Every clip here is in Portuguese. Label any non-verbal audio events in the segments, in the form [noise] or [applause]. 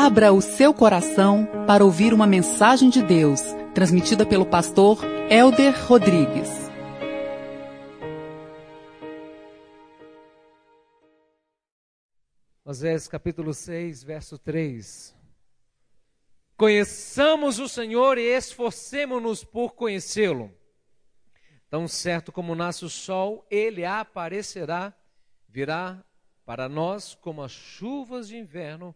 Abra o seu coração para ouvir uma mensagem de Deus, transmitida pelo pastor Elder Rodrigues. Osés capítulo 6, verso 3. Conheçamos o Senhor e esforcemos-nos por conhecê-lo. Tão certo como nasce o sol, ele aparecerá, virá para nós como as chuvas de inverno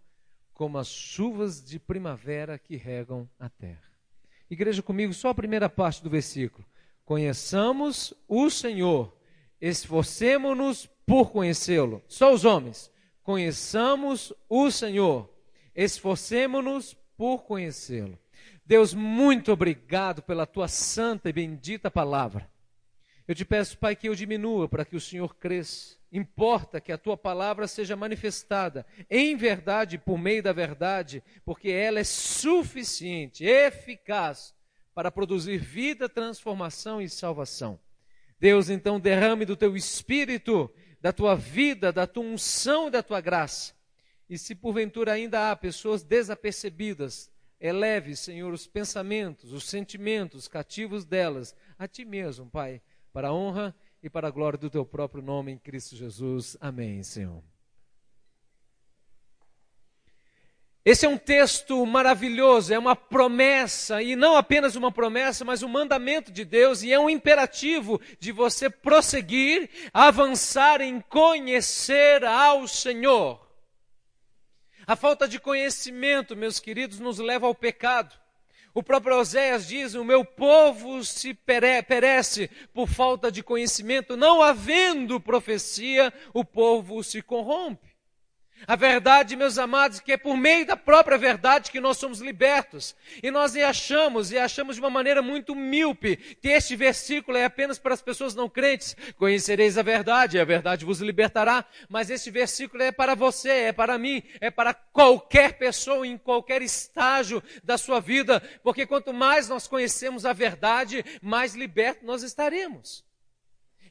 como as chuvas de primavera que regam a terra. Igreja comigo, só a primeira parte do versículo. Conheçamos o Senhor, esforcemos-nos por conhecê-lo. Só os homens. Conheçamos o Senhor, esforcemos-nos por conhecê-lo. Deus, muito obrigado pela tua santa e bendita palavra. Eu te peço, Pai, que eu diminua para que o Senhor cresça. Importa que a tua palavra seja manifestada em verdade, por meio da verdade, porque ela é suficiente, eficaz para produzir vida, transformação e salvação. Deus, então, derrame do teu espírito, da tua vida, da tua unção e da tua graça. E se porventura ainda há pessoas desapercebidas, eleve, Senhor, os pensamentos, os sentimentos cativos delas a ti mesmo, Pai, para a honra e para a glória do teu próprio nome em Cristo Jesus. Amém, Senhor. Esse é um texto maravilhoso, é uma promessa, e não apenas uma promessa, mas um mandamento de Deus, e é um imperativo de você prosseguir, avançar em conhecer ao Senhor. A falta de conhecimento, meus queridos, nos leva ao pecado. O próprio Oséias diz: O meu povo se perece por falta de conhecimento, não havendo profecia, o povo se corrompe. A verdade, meus amados, que é por meio da própria verdade que nós somos libertos. E nós achamos, e achamos de uma maneira muito míope, que este versículo é apenas para as pessoas não crentes. Conhecereis a verdade, e a verdade vos libertará. Mas este versículo é para você, é para mim, é para qualquer pessoa em qualquer estágio da sua vida. Porque quanto mais nós conhecemos a verdade, mais libertos nós estaremos.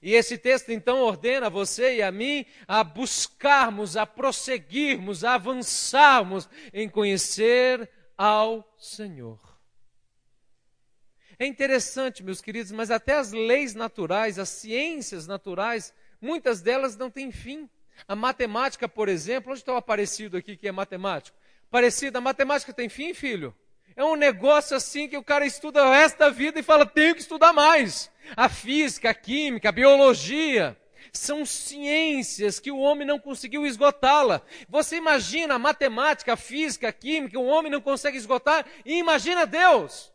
E esse texto então ordena você e a mim a buscarmos, a prosseguirmos, a avançarmos em conhecer ao Senhor. É interessante, meus queridos, mas até as leis naturais, as ciências naturais, muitas delas não têm fim. A matemática, por exemplo, onde está o aparecido aqui que é matemático? Parecido, a matemática tem fim, filho? É um negócio assim que o cara estuda o resto da vida e fala, tenho que estudar mais. A física, a química, a biologia, são ciências que o homem não conseguiu esgotá-la. Você imagina a matemática, a física, a química, o homem não consegue esgotar, e imagina Deus.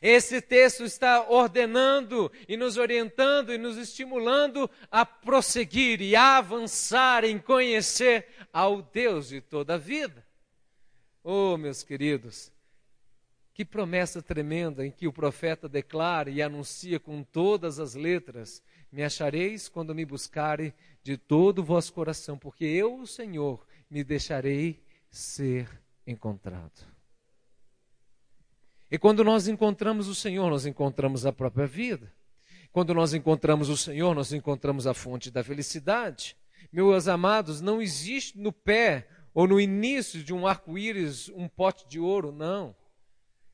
Esse texto está ordenando e nos orientando e nos estimulando a prosseguir e a avançar em conhecer ao Deus de toda a vida. Oh, meus queridos, que promessa tremenda em que o profeta declara e anuncia com todas as letras: Me achareis quando me buscarem de todo o vosso coração, porque eu, o Senhor, me deixarei ser encontrado. E quando nós encontramos o Senhor, nós encontramos a própria vida. Quando nós encontramos o Senhor, nós encontramos a fonte da felicidade. Meus amados, não existe no pé ou no início de um arco-íris um pote de ouro, não.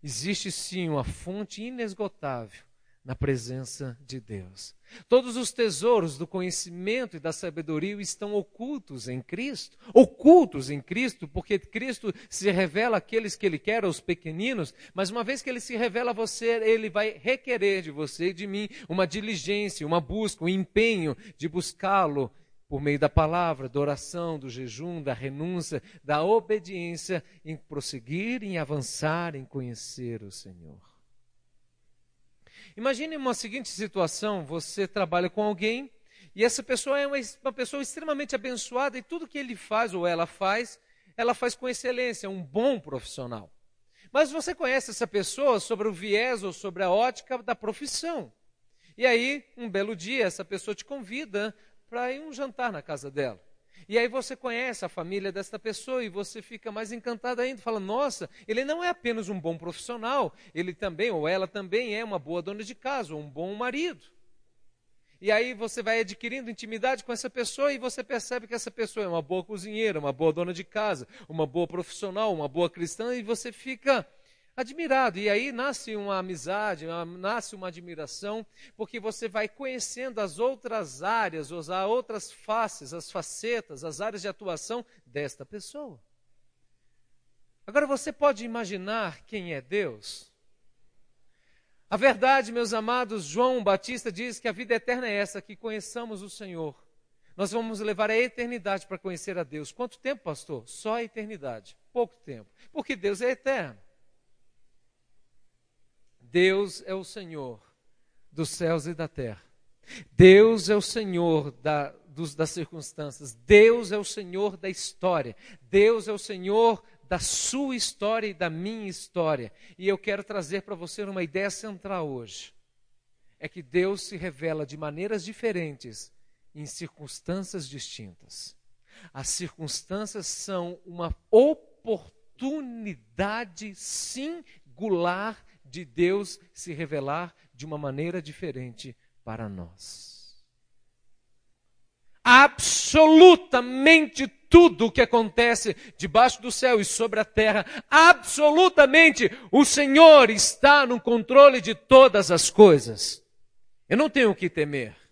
Existe sim uma fonte inesgotável na presença de Deus. Todos os tesouros do conhecimento e da sabedoria estão ocultos em Cristo. Ocultos em Cristo, porque Cristo se revela àqueles que Ele quer, aos pequeninos, mas uma vez que Ele se revela a você, Ele vai requerer de você e de mim uma diligência, uma busca, um empenho de buscá-lo por meio da palavra, da oração, do jejum, da renúncia, da obediência, em prosseguir, em avançar, em conhecer o Senhor. Imagine uma seguinte situação: você trabalha com alguém e essa pessoa é uma, uma pessoa extremamente abençoada e tudo que ele faz ou ela faz, ela faz com excelência, é um bom profissional. Mas você conhece essa pessoa sobre o viés ou sobre a ótica da profissão. E aí, um belo dia, essa pessoa te convida para ir um jantar na casa dela. E aí você conhece a família desta pessoa e você fica mais encantado ainda, fala: "Nossa, ele não é apenas um bom profissional, ele também ou ela também é uma boa dona de casa, ou um bom marido". E aí você vai adquirindo intimidade com essa pessoa e você percebe que essa pessoa é uma boa cozinheira, uma boa dona de casa, uma boa profissional, uma boa cristã, e você fica admirado. E aí nasce uma amizade, nasce uma admiração, porque você vai conhecendo as outras áreas, as outras faces, as facetas, as áreas de atuação desta pessoa. Agora você pode imaginar quem é Deus? A verdade, meus amados, João Batista diz que a vida eterna é essa, que conheçamos o Senhor. Nós vamos levar a eternidade para conhecer a Deus. Quanto tempo, pastor? Só a eternidade. Pouco tempo. Porque Deus é eterno. Deus é o Senhor dos céus e da terra. Deus é o Senhor da, dos, das circunstâncias. Deus é o Senhor da história. Deus é o Senhor da sua história e da minha história. E eu quero trazer para você uma ideia central hoje. É que Deus se revela de maneiras diferentes em circunstâncias distintas. As circunstâncias são uma oportunidade singular de Deus se revelar de uma maneira diferente para nós absolutamente tudo o que acontece debaixo do céu e sobre a terra, absolutamente o Senhor está no controle de todas as coisas. Eu não tenho o que temer.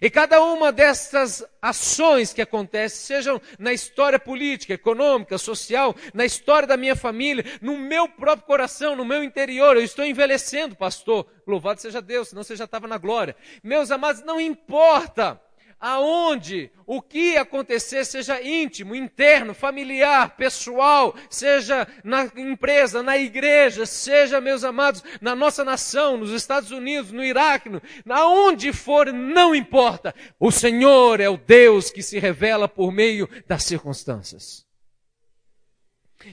E cada uma dessas ações que acontecem, sejam na história política, econômica, social, na história da minha família, no meu próprio coração, no meu interior, eu estou envelhecendo, pastor. Louvado seja Deus, senão você já estava na glória. Meus amados, não importa aonde o que acontecer seja íntimo, interno, familiar, pessoal, seja na empresa, na igreja, seja, meus amados, na nossa nação, nos Estados Unidos, no Iraque, aonde for, não importa. O Senhor é o Deus que se revela por meio das circunstâncias.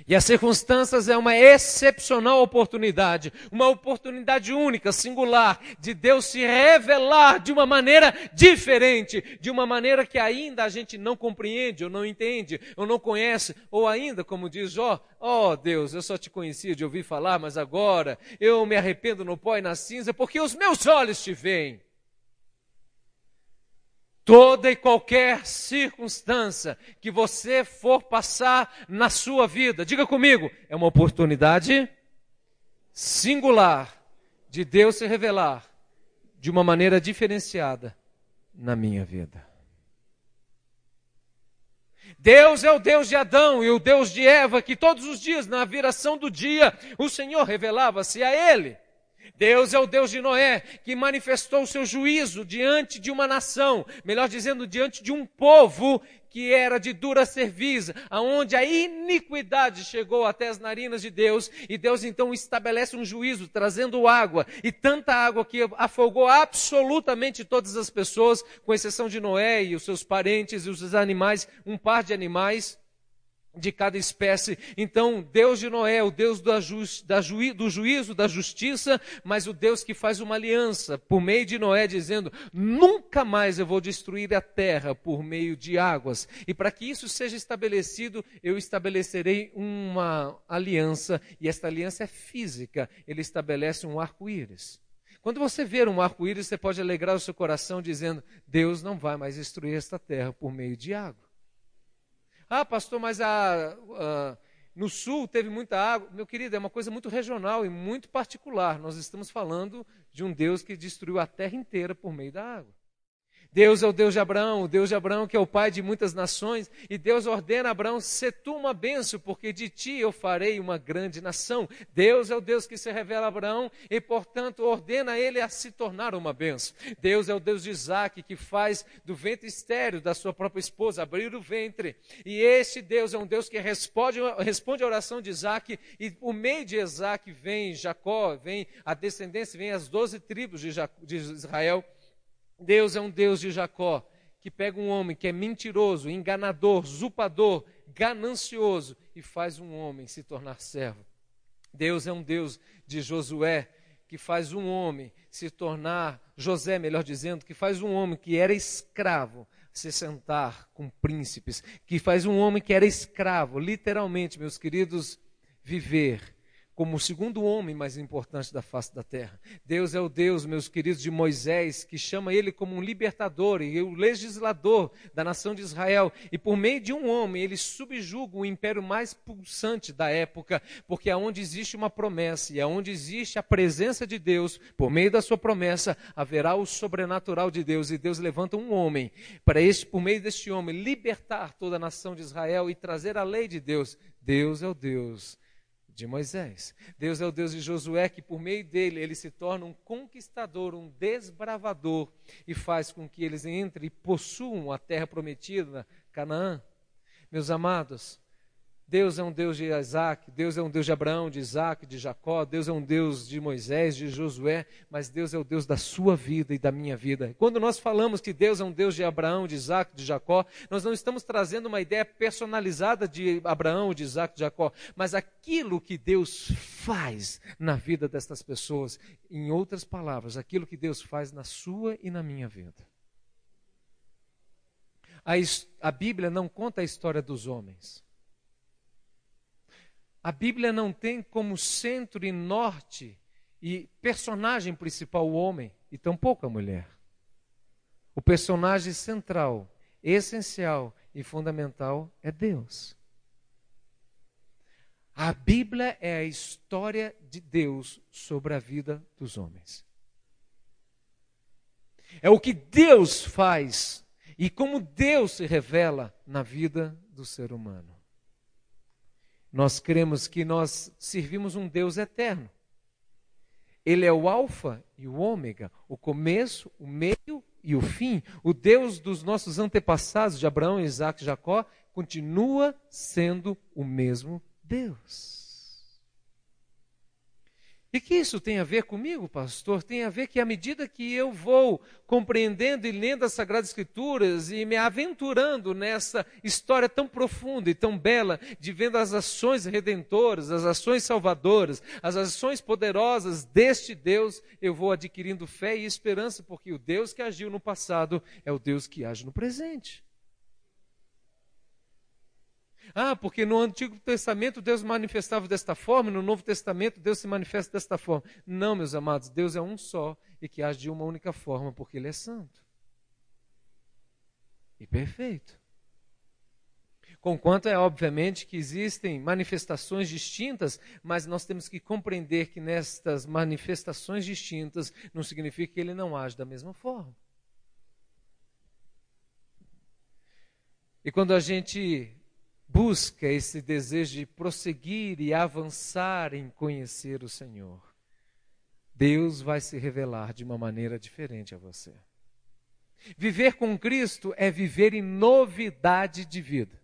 E as circunstâncias é uma excepcional oportunidade, uma oportunidade única, singular, de Deus se revelar de uma maneira diferente, de uma maneira que ainda a gente não compreende, ou não entende, ou não conhece, ou ainda, como diz Jó, ó oh, Deus, eu só te conhecia de ouvir falar, mas agora eu me arrependo no pó e na cinza, porque os meus olhos te veem toda e qualquer circunstância que você for passar na sua vida, diga comigo, é uma oportunidade singular de Deus se revelar de uma maneira diferenciada na minha vida. Deus é o Deus de Adão e o Deus de Eva, que todos os dias, na viração do dia, o Senhor revelava-se a ele. Deus é o Deus de Noé, que manifestou o seu juízo diante de uma nação, melhor dizendo, diante de um povo que era de dura cerviz, aonde a iniquidade chegou até as narinas de Deus, e Deus então estabelece um juízo, trazendo água, e tanta água que afogou absolutamente todas as pessoas, com exceção de Noé e os seus parentes e os animais, um par de animais, de cada espécie. Então, Deus de Noé, o Deus ju, do juízo, da justiça, mas o Deus que faz uma aliança por meio de Noé, dizendo: nunca mais eu vou destruir a terra por meio de águas. E para que isso seja estabelecido, eu estabelecerei uma aliança, e esta aliança é física. Ele estabelece um arco-íris. Quando você ver um arco-íris, você pode alegrar o seu coração dizendo: Deus não vai mais destruir esta terra por meio de água. Ah, pastor, mas a, a, no sul teve muita água. Meu querido, é uma coisa muito regional e muito particular. Nós estamos falando de um Deus que destruiu a terra inteira por meio da água. Deus é o Deus de Abraão, o Deus de Abraão que é o pai de muitas nações, e Deus ordena a Abraão, se tu uma benção, porque de ti eu farei uma grande nação. Deus é o Deus que se revela a Abraão e, portanto, ordena ele a se tornar uma benção. Deus é o Deus de Isaac, que faz do ventre estéreo da sua própria esposa abrir o ventre. E esse Deus é um Deus que responde, responde a oração de Isaac, e por meio de Isaac vem Jacó, vem a descendência, vem as doze tribos de Israel. Deus é um Deus de Jacó, que pega um homem que é mentiroso, enganador, zupador, ganancioso e faz um homem se tornar servo. Deus é um Deus de Josué, que faz um homem se tornar, José, melhor dizendo, que faz um homem que era escravo se sentar com príncipes, que faz um homem que era escravo, literalmente, meus queridos, viver como o segundo homem mais importante da face da terra. Deus é o Deus, meus queridos, de Moisés, que chama ele como um libertador e o legislador da nação de Israel. E por meio de um homem, ele subjuga o império mais pulsante da época, porque aonde existe uma promessa e aonde existe a presença de Deus, por meio da sua promessa, haverá o sobrenatural de Deus. E Deus levanta um homem para este, por meio deste homem, libertar toda a nação de Israel e trazer a lei de Deus. Deus é o Deus de Moisés. Deus é o Deus de Josué, que por meio dele ele se torna um conquistador, um desbravador, e faz com que eles entrem e possuam a terra prometida, Canaã. Meus amados, Deus é um Deus de Isaac, Deus é um Deus de Abraão, de Isaac, de Jacó, Deus é um Deus de Moisés, de Josué, mas Deus é o Deus da sua vida e da minha vida. Quando nós falamos que Deus é um Deus de Abraão, de Isaac, de Jacó, nós não estamos trazendo uma ideia personalizada de Abraão, de Isaac, de Jacó, mas aquilo que Deus faz na vida destas pessoas, em outras palavras, aquilo que Deus faz na sua e na minha vida. A, a Bíblia não conta a história dos homens. A Bíblia não tem como centro e norte e personagem principal o homem e tampouco a mulher. O personagem central, essencial e fundamental é Deus. A Bíblia é a história de Deus sobre a vida dos homens. É o que Deus faz e como Deus se revela na vida do ser humano. Nós cremos que nós servimos um Deus eterno. Ele é o Alfa e o Ômega, o começo, o meio e o fim. O Deus dos nossos antepassados, de Abraão, Isaac e Jacó, continua sendo o mesmo Deus. E que isso tem a ver comigo, pastor? Tem a ver que à medida que eu vou compreendendo e lendo as Sagradas Escrituras e me aventurando nessa história tão profunda e tão bela, de vendo as ações redentoras, as ações salvadoras, as ações poderosas deste Deus, eu vou adquirindo fé e esperança, porque o Deus que agiu no passado é o Deus que age no presente. Ah, porque no Antigo Testamento Deus manifestava desta forma, no Novo Testamento Deus se manifesta desta forma. Não, meus amados, Deus é um só e que age de uma única forma, porque Ele é santo e perfeito. Conquanto é obviamente que existem manifestações distintas, mas nós temos que compreender que nestas manifestações distintas não significa que ele não age da mesma forma. E quando a gente busca esse desejo de prosseguir e avançar em conhecer o Senhor, Deus vai se revelar de uma maneira diferente a você. Viver com Cristo é viver em novidade de vida.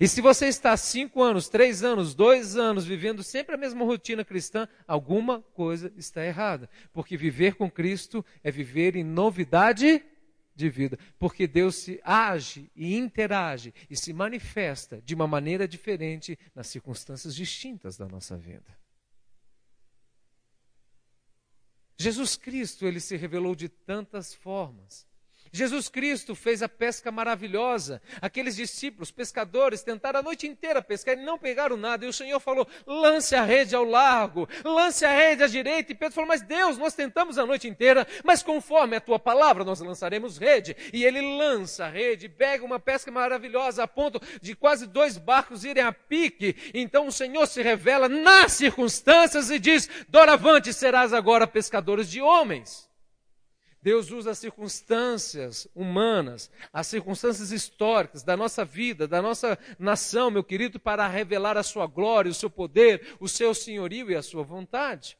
E se você está cinco anos, três anos, dois anos vivendo sempre a mesma rotina cristã, alguma coisa está errada. Porque viver com Cristo é viver em novidade de vida, porque Deus se age e interage e se manifesta de uma maneira diferente nas circunstâncias distintas da nossa vida. Jesus Cristo, ele se revelou de tantas formas. Jesus Cristo fez a pesca maravilhosa. Aqueles discípulos, pescadores, tentaram a noite inteira pescar e não pegaram nada. E o Senhor falou: lance a rede ao largo, lance a rede à direita. E Pedro falou: Mas Deus, nós tentamos a noite inteira, mas conforme a tua palavra nós lançaremos rede. E ele lança a rede, pega uma pesca maravilhosa a ponto de quase dois barcos irem a pique. Então o Senhor se revela nas circunstâncias e diz: Doravante serás agora pescadores de homens. Deus usa as circunstâncias humanas, as circunstâncias históricas da nossa vida, da nossa nação, meu querido, para revelar a sua glória, o seu poder, o seu senhorio e a sua vontade.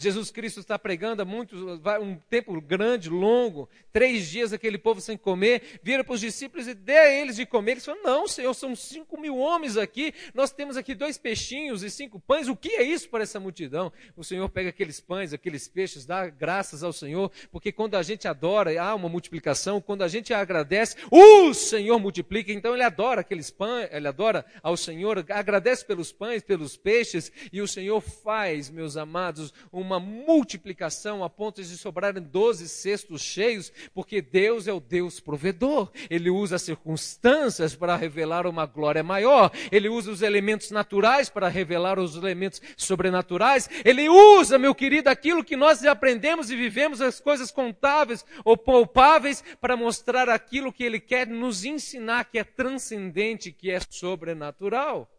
Jesus Cristo está pregando há muito, um tempo grande, longo, três dias aquele povo sem comer, vira para os discípulos e dê a eles de comer. Eles falam, não, Senhor, são cinco mil homens aqui, nós temos aqui dois peixinhos e cinco pães, o que é isso para essa multidão? O Senhor pega aqueles pães, aqueles peixes, dá graças ao Senhor, porque quando a gente adora, há uma multiplicação, quando a gente agradece, o Senhor multiplica, então ele adora aqueles pães, ele adora ao Senhor, agradece pelos pães, pelos peixes, e o Senhor faz, meus amados, uma uma multiplicação a ponto de sobrarem doze cestos cheios, porque Deus é o Deus provedor. Ele usa as circunstâncias para revelar uma glória maior. Ele usa os elementos naturais para revelar os elementos sobrenaturais. Ele usa, meu querido, aquilo que nós aprendemos e vivemos, as coisas contáveis ou poupáveis, para mostrar aquilo que Ele quer nos ensinar, que é transcendente, que é sobrenatural.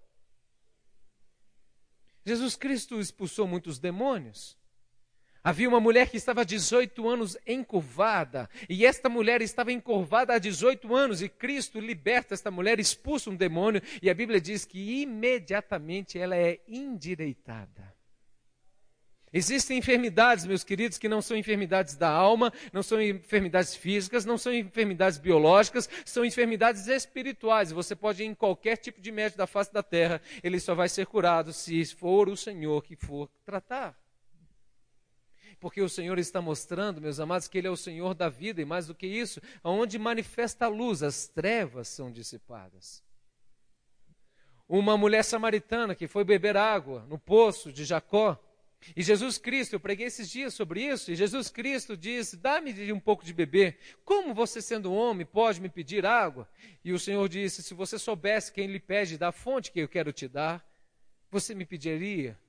Jesus Cristo expulsou muitos demônios. Havia uma mulher que estava há 18 anos encurvada, e esta mulher estava encurvada há 18 anos, e Cristo liberta esta mulher, expulsa um demônio, e a Bíblia diz que imediatamente ela é endireitada. Existem enfermidades, meus queridos, que não são enfermidades da alma, não são enfermidades físicas, não são enfermidades biológicas, são enfermidades espirituais. Você pode ir em qualquer tipo de médico da face da terra, ele só vai ser curado se for o Senhor que for tratar. Porque o Senhor está mostrando, meus amados, que Ele é o Senhor da vida, e mais do que isso, aonde manifesta a luz, as trevas são dissipadas. Uma mulher samaritana que foi beber água no poço de Jacó, e Jesus Cristo, eu preguei esses dias sobre isso, e Jesus Cristo disse: Dá-me um pouco de beber. Como você, sendo homem, pode me pedir água? E o Senhor disse: Se você soubesse quem lhe pede da fonte que eu quero te dar, você me pediria.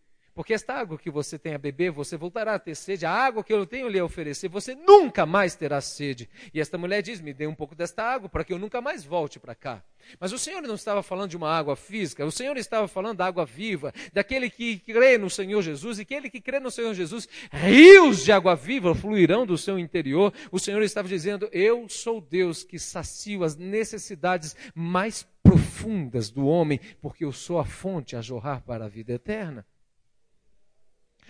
Porque esta água que você tem a beber, você voltará a ter sede. A água que eu tenho lhe oferecer, você nunca mais terá sede. E esta mulher diz: Me dê um pouco desta água para que eu nunca mais volte para cá. Mas o Senhor não estava falando de uma água física, o Senhor estava falando da água viva, daquele que crê no Senhor Jesus, e aquele que crê no Senhor Jesus, rios de água viva fluirão do seu interior. O Senhor estava dizendo: Eu sou Deus que sacio as necessidades mais profundas do homem, porque eu sou a fonte a jorrar para a vida eterna.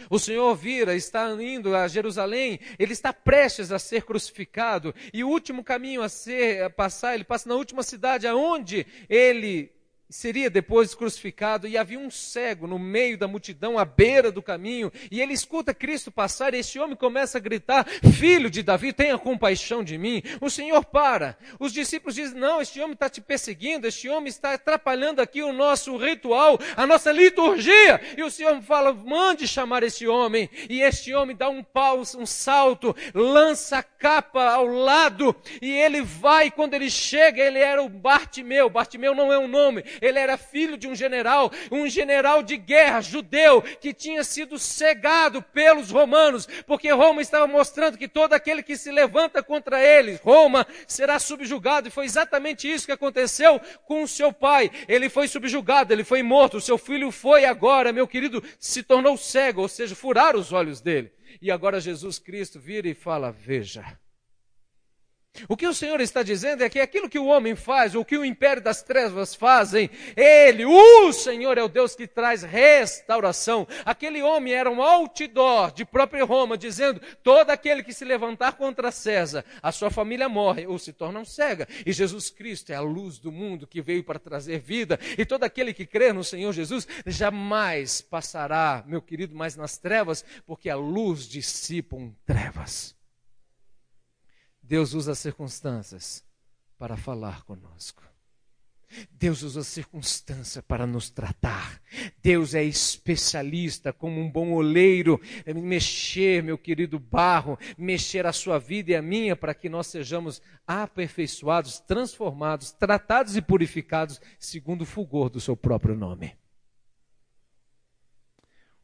O Senhor vira, está indo a Jerusalém, ele está prestes a ser crucificado, e o último caminho a ser a passar, ele passa na última cidade aonde ele seria depois crucificado, e havia um cego no meio da multidão, à beira do caminho, e ele escuta Cristo passar, e esse homem começa a gritar: Filho de Davi, tenha compaixão de mim. O Senhor para. Os discípulos dizem: Não, este homem está te perseguindo, este homem está atrapalhando aqui o nosso ritual, a nossa liturgia. E o Senhor fala: Mande chamar esse homem. E este homem dá um pau, um salto, lança a capa ao lado, e ele vai. Quando ele chega, ele era o Bartimeu. Bartimeu não é um nome, ele era filho de um general, um general de guerra judeu que tinha sido cegado pelos romanos, porque Roma estava mostrando que todo aquele que se levanta contra ele, Roma, será subjugado. E foi exatamente isso que aconteceu com o seu pai. Ele foi subjugado, ele foi morto. O seu filho foi agora, meu querido, se tornou cego, ou seja, furaram os olhos dele. E agora Jesus Cristo vira e fala: Veja, o que o Senhor está dizendo é que aquilo que o homem faz, o que o império das trevas fazem, ele, o Senhor é o Deus que traz restauração. Aquele homem era um outdoor de própria Roma, dizendo: todo aquele que se levantar contra César, a sua família morre ou se torna cega. E Jesus Cristo é a luz do mundo que veio para trazer vida. E todo aquele que crê no Senhor Jesus jamais passará, meu querido, mais nas trevas, porque a luz dissipa trevas. Deus usa as circunstâncias para falar conosco. Deus usa a circunstância para nos tratar. Deus é especialista, como um bom oleiro, em mexer, meu querido barro, mexer a sua vida e a minha, para que nós sejamos aperfeiçoados, transformados, tratados e purificados, segundo o fulgor do seu próprio nome.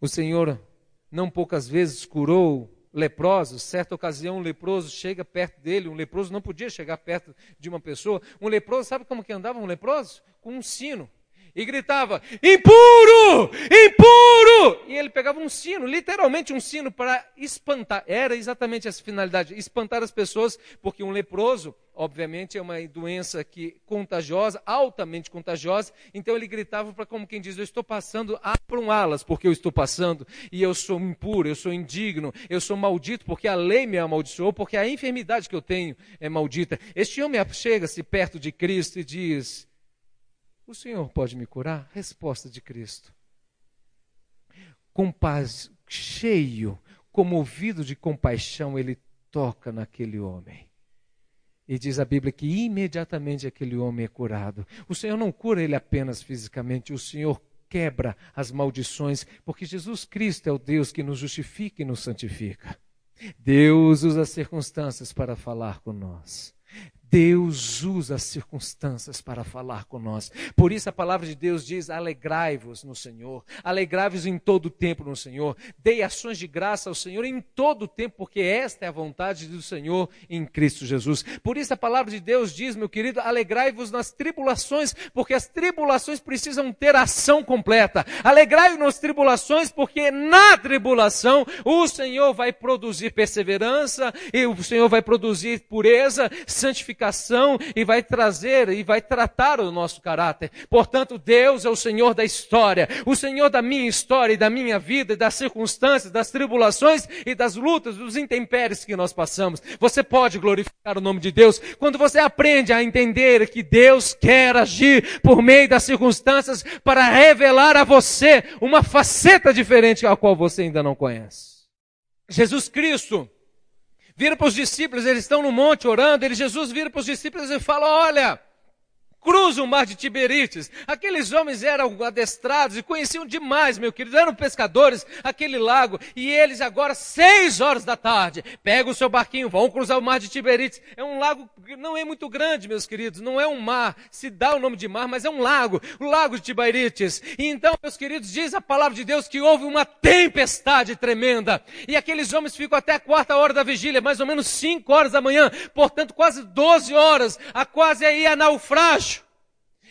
O Senhor não poucas vezes curou leprosos. Certa ocasião, um leproso chega perto dele. Um leproso não podia chegar perto de uma pessoa. Um leproso, sabe como que andava um leproso? Com um sino. E gritava: impuro! Impuro! E ele pegava um sino, literalmente um sino, para espantar. Era exatamente essa finalidade: espantar as pessoas, porque um leproso obviamente é uma doença que contagiosa, altamente contagiosa. Então ele gritava para como quem diz: Eu estou passando, abram alas, porque eu estou passando, e eu sou impuro, eu sou indigno, eu sou maldito, porque a lei me amaldiçoou, porque a enfermidade que eu tenho é maldita. Este homem chega-se perto de Cristo e diz: O Senhor pode me curar? Resposta de Cristo. Com paz, cheio, comovido de compaixão, ele toca naquele homem e diz a Bíblia que imediatamente aquele homem é curado. O Senhor não cura ele apenas fisicamente, o Senhor quebra as maldições, porque Jesus Cristo é o Deus que nos justifica e nos santifica. Deus usa as circunstâncias para falar com nós. Deus usa as circunstâncias para falar com nós. Por isso a palavra de Deus diz: alegrai-vos no Senhor, alegrai-vos em todo o tempo no Senhor, dei ações de graça ao Senhor em todo o tempo, porque esta é a vontade do Senhor em Cristo Jesus. Por isso a palavra de Deus diz, meu querido, alegrai-vos nas tribulações, porque as tribulações precisam ter ação completa. Alegrai-vos nas tribulações, porque na tribulação o Senhor vai produzir perseverança, e o Senhor vai produzir pureza, santificação e vai trazer e vai tratar o nosso caráter. Portanto, Deus é o Senhor da história, o Senhor da minha história e da minha vida, e das circunstâncias, das tribulações e das lutas, dos intempéries que nós passamos. Você pode glorificar o nome de Deus quando você aprende a entender que Deus quer agir por meio das circunstâncias para revelar a você uma faceta diferente a qual você ainda não conhece. Jesus Cristo vira para os discípulos, eles estão no monte orando, ele, Jesus vira para os discípulos e fala: Olha, cruza o mar de Tiberites. Aqueles homens eram adestrados e conheciam demais, meu querido, eram pescadores, aquele lago, e eles agora, seis horas da tarde, pegam o seu barquinho, vão cruzar o mar de Tiberites. É um lago que não é muito grande, meus queridos, não é um mar, se dá o nome de mar, mas é um lago, o lago de Tiberites. E então, meus queridos, diz a palavra de Deus que houve uma tempestade tremenda, e aqueles homens ficam até a quarta hora da vigília, mais ou menos cinco horas da manhã, portanto, quase doze horas, a quase aí a naufrágio.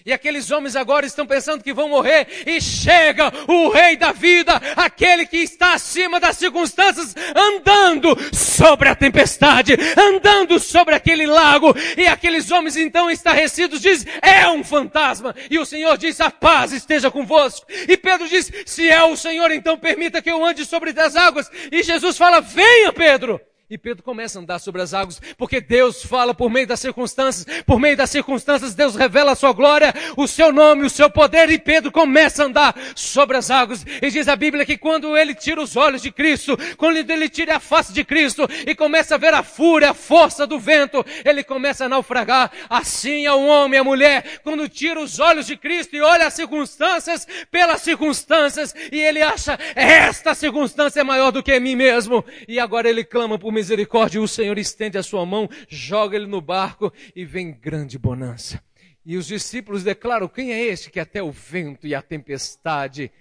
E aqueles homens agora estão pensando que vão morrer. E chega o Rei da vida, aquele que está acima das circunstâncias, andando sobre a tempestade, andando sobre aquele lago. E aqueles homens então estarrecidos dizem: é um fantasma. E o Senhor diz: a paz esteja convosco. E Pedro diz: se é o Senhor, então permita que eu ande sobre as águas. E Jesus fala: venha, Pedro. E Pedro começa a andar sobre as águas, porque Deus fala por meio das circunstâncias, por meio das circunstâncias Deus revela a sua glória, o seu nome, o seu poder, e Pedro começa a andar sobre as águas. E diz a Bíblia que quando ele tira os olhos de Cristo, quando ele tira a face de Cristo e começa a ver a fúria, a força do vento, ele começa a naufragar. Assim é o homem, a mulher, quando tira os olhos de Cristo e olha as circunstâncias pelas circunstâncias, e ele acha, esta circunstância é maior do que mim mesmo, e agora ele clama por misericórdia, o Senhor estende a sua mão, joga ele no barco e vem grande bonança. E os discípulos declaram: Quem é este que até o vento e a tempestade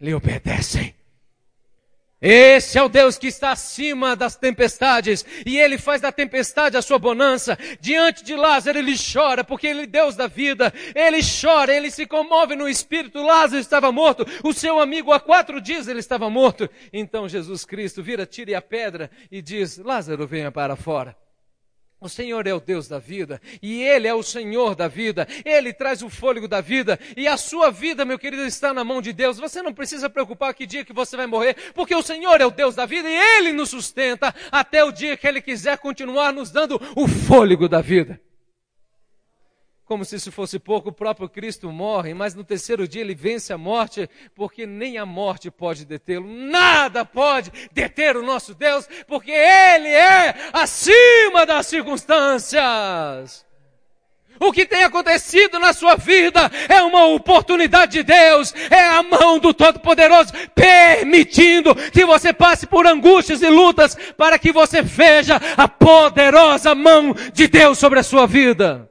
lhe obedecem? Esse é o Deus que está acima das tempestades e ele faz da tempestade a sua bonança. Diante de Lázaro ele chora porque ele é Deus da vida. Ele chora, ele se comove no espírito. Lázaro estava morto. O seu amigo há quatro dias ele estava morto. Então Jesus Cristo vira, tira a pedra e diz: Lázaro venha para fora. O Senhor é o Deus da vida e Ele é o Senhor da vida. Ele traz o fôlego da vida e a sua vida, meu querido, está na mão de Deus. Você não precisa preocupar que dia que você vai morrer, porque o Senhor é o Deus da vida e Ele nos sustenta até o dia que Ele quiser continuar nos dando o fôlego da vida. Como se isso fosse pouco, o próprio Cristo morre, mas no terceiro dia ele vence a morte, porque nem a morte pode detê-lo. Nada pode deter o nosso Deus, porque Ele é acima das circunstâncias. O que tem acontecido na sua vida é uma oportunidade de Deus, é a mão do Todo-Poderoso permitindo que você passe por angústias e lutas para que você veja a poderosa mão de Deus sobre a sua vida.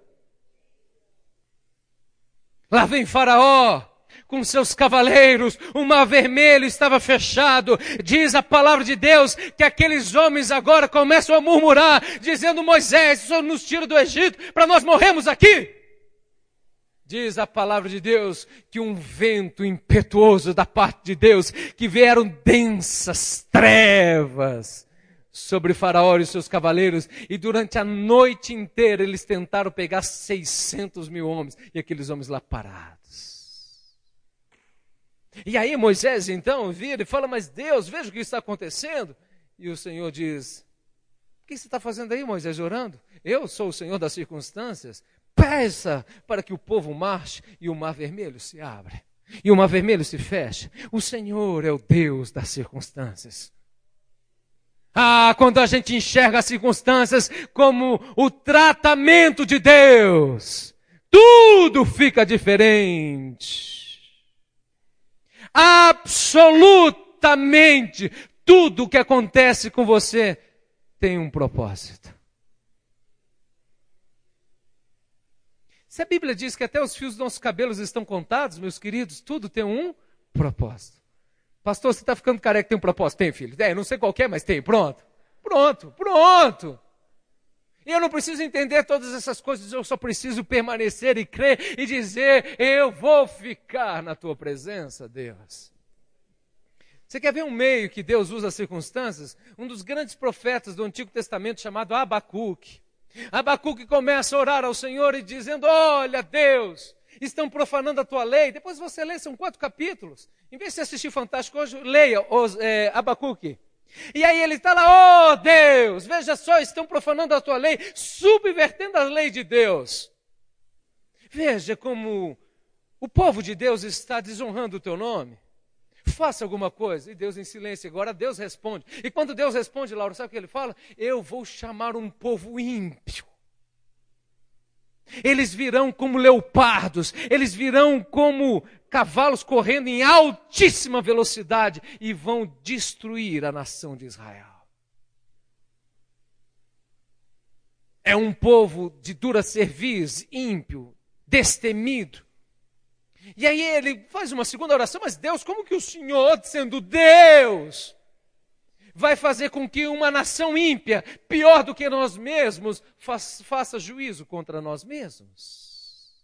Lá vem Faraó com seus cavaleiros, o mar vermelho estava fechado. Diz a palavra de Deus que aqueles homens agora começam a murmurar, dizendo: Moisés, Senhor nos tira do Egito para nós morrermos aqui. Diz a palavra de Deus que um vento impetuoso da parte de Deus, que vieram densas trevas, sobre Faraó e seus cavaleiros, e durante a noite inteira eles tentaram pegar 600 mil homens, e aqueles homens lá parados. E aí Moisés então vira e fala: Mas Deus, veja o que está acontecendo. E o Senhor diz: O que você está fazendo aí, Moisés, orando? Eu sou o Senhor das circunstâncias. Peça para que o povo marche e o mar vermelho se abra. E o mar vermelho se feche. O Senhor é o Deus das circunstâncias. Ah, quando a gente enxerga as circunstâncias como o tratamento de Deus, tudo fica diferente. Absolutamente tudo o que acontece com você tem um propósito. Se a Bíblia diz que até os fios dos nossos cabelos estão contados, meus queridos, tudo tem um propósito. Pastor, você está ficando careca, tem um propósito? Tem, filho. É, não sei qual é, mas tem. Pronto. Pronto, pronto. E eu não preciso entender todas essas coisas, eu só preciso permanecer e crer e dizer: Eu vou ficar na tua presença, Deus. Você quer ver um meio que Deus usa as circunstâncias? Um dos grandes profetas do Antigo Testamento chamado Abacuque. Abacuque começa a orar ao Senhor e dizendo: Olha, Deus, estão profanando a tua lei. Depois você lê, são quatro capítulos. Em vez de assistir Fantástico hoje, leia os, é, Abacuque. E aí ele está lá, oh Deus, veja só, estão profanando a tua lei, subvertendo a lei de Deus. Veja como o povo de Deus está desonrando o teu nome. Faça alguma coisa. E Deus em silêncio. Agora Deus responde. E quando Deus responde, Laura, sabe o que ele fala? Eu vou chamar um povo ímpio. Eles virão como leopardos, eles virão como cavalos correndo em altíssima velocidade e vão destruir a nação de Israel. É um povo de dura cerviz, ímpio, destemido. E aí ele faz uma segunda oração, mas Deus, como que o Senhor, sendo Deus, vai fazer com que uma nação ímpia, pior do que nós mesmos, faça juízo contra nós mesmos.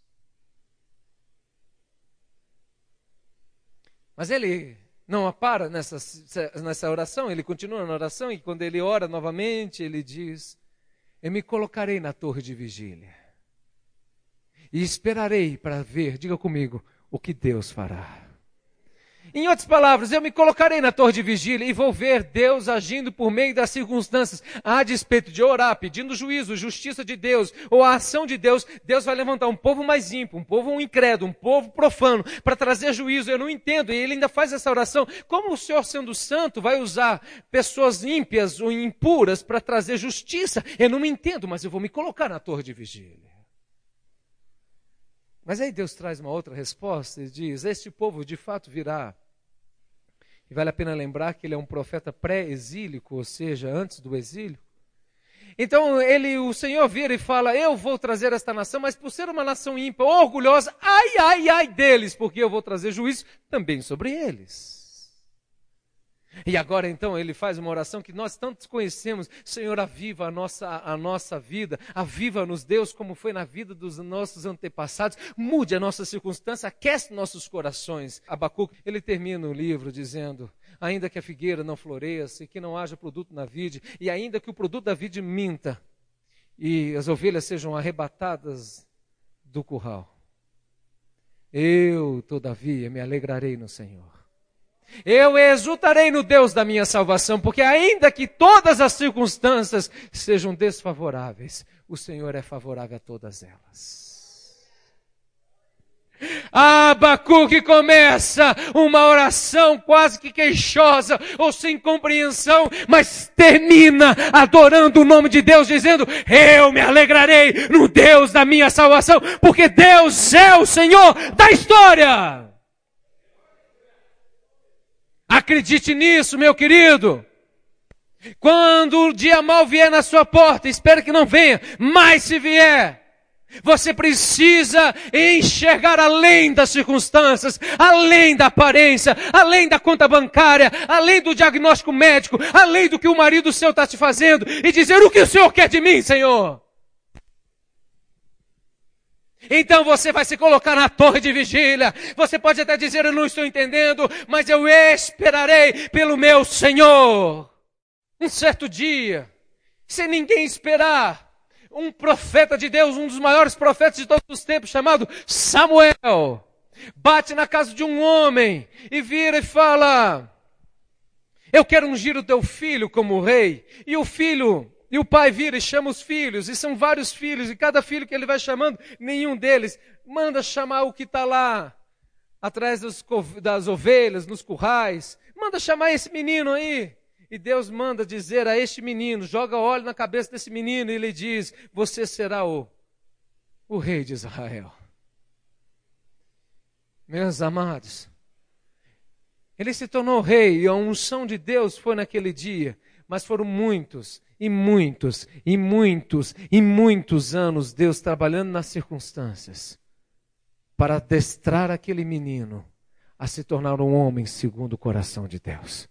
Mas ele não para nessa, nessa oração, ele continua na oração e quando ele ora novamente, ele diz: Eu me colocarei na torre de vigília e esperarei para ver, diga comigo, o que Deus fará. Em outras palavras, eu me colocarei na torre de vigília e vou ver Deus agindo por meio das circunstâncias, a despeito de orar, pedindo juízo, justiça de Deus, ou a ação de Deus. Deus vai levantar um povo mais ímpio, um povo incrédulo, um povo profano, para trazer juízo. Eu não entendo. E ele ainda faz essa oração. Como o Senhor, sendo santo, vai usar pessoas ímpias ou impuras para trazer justiça? Eu não me entendo, mas eu vou me colocar na torre de vigília. Mas aí Deus traz uma outra resposta e diz: Este povo de fato virá e vale a pena lembrar que ele é um profeta pré-exílico, ou seja, antes do exílio. Então ele, o Senhor vira e fala: Eu vou trazer esta nação, mas por ser uma nação ímpar, orgulhosa, ai, ai, ai deles, porque eu vou trazer juízo também sobre eles. E agora então ele faz uma oração que nós tantos conhecemos. Senhor, aviva a nossa, a nossa vida, aviva-nos, Deus, como foi na vida dos nossos antepassados. Mude a nossa circunstância, aquece nossos corações. Abacuque, ele termina o livro dizendo: ainda que a figueira não floresça e que não haja produto na vide, e ainda que o produto da vide minta, e as ovelhas sejam arrebatadas do curral, eu, todavia, me alegrarei no Senhor. Eu exultarei no Deus da minha salvação, porque ainda que todas as circunstâncias sejam desfavoráveis, o Senhor é favorável a todas elas. Abacuque começa uma oração quase que queixosa ou sem compreensão, mas termina adorando o nome de Deus, dizendo: Eu me alegrarei no Deus da minha salvação, porque Deus é o Senhor da história. Acredite nisso, meu querido. Quando o dia mal vier na sua porta, espero que não venha, mas se vier, você precisa enxergar além das circunstâncias, além da aparência, além da conta bancária, além do diagnóstico médico, além do que o marido seu está te fazendo e dizer o que o Senhor quer de mim, Senhor. Então você vai se colocar na torre de vigília. Você pode até dizer, eu não estou entendendo, mas eu esperarei pelo meu Senhor. Um certo dia, sem ninguém esperar, um profeta de Deus, um dos maiores profetas de todos os tempos, chamado Samuel, bate na casa de um homem e vira e fala: Eu quero ungir o teu filho como rei. E o filho e o pai vira e chama os filhos, e são vários filhos, e cada filho que ele vai chamando, nenhum deles manda chamar o que está lá atrás das, das ovelhas, nos currais. Manda chamar esse menino aí. E Deus manda dizer a este menino, joga óleo na cabeça desse menino e ele diz: Você será o, o rei de Israel. Meus amados, Ele se tornou rei e a unção de Deus foi naquele dia, mas foram muitos e muitos e muitos e muitos anos Deus trabalhando nas circunstâncias para adestrar aquele menino a se tornar um homem segundo o coração de Deus.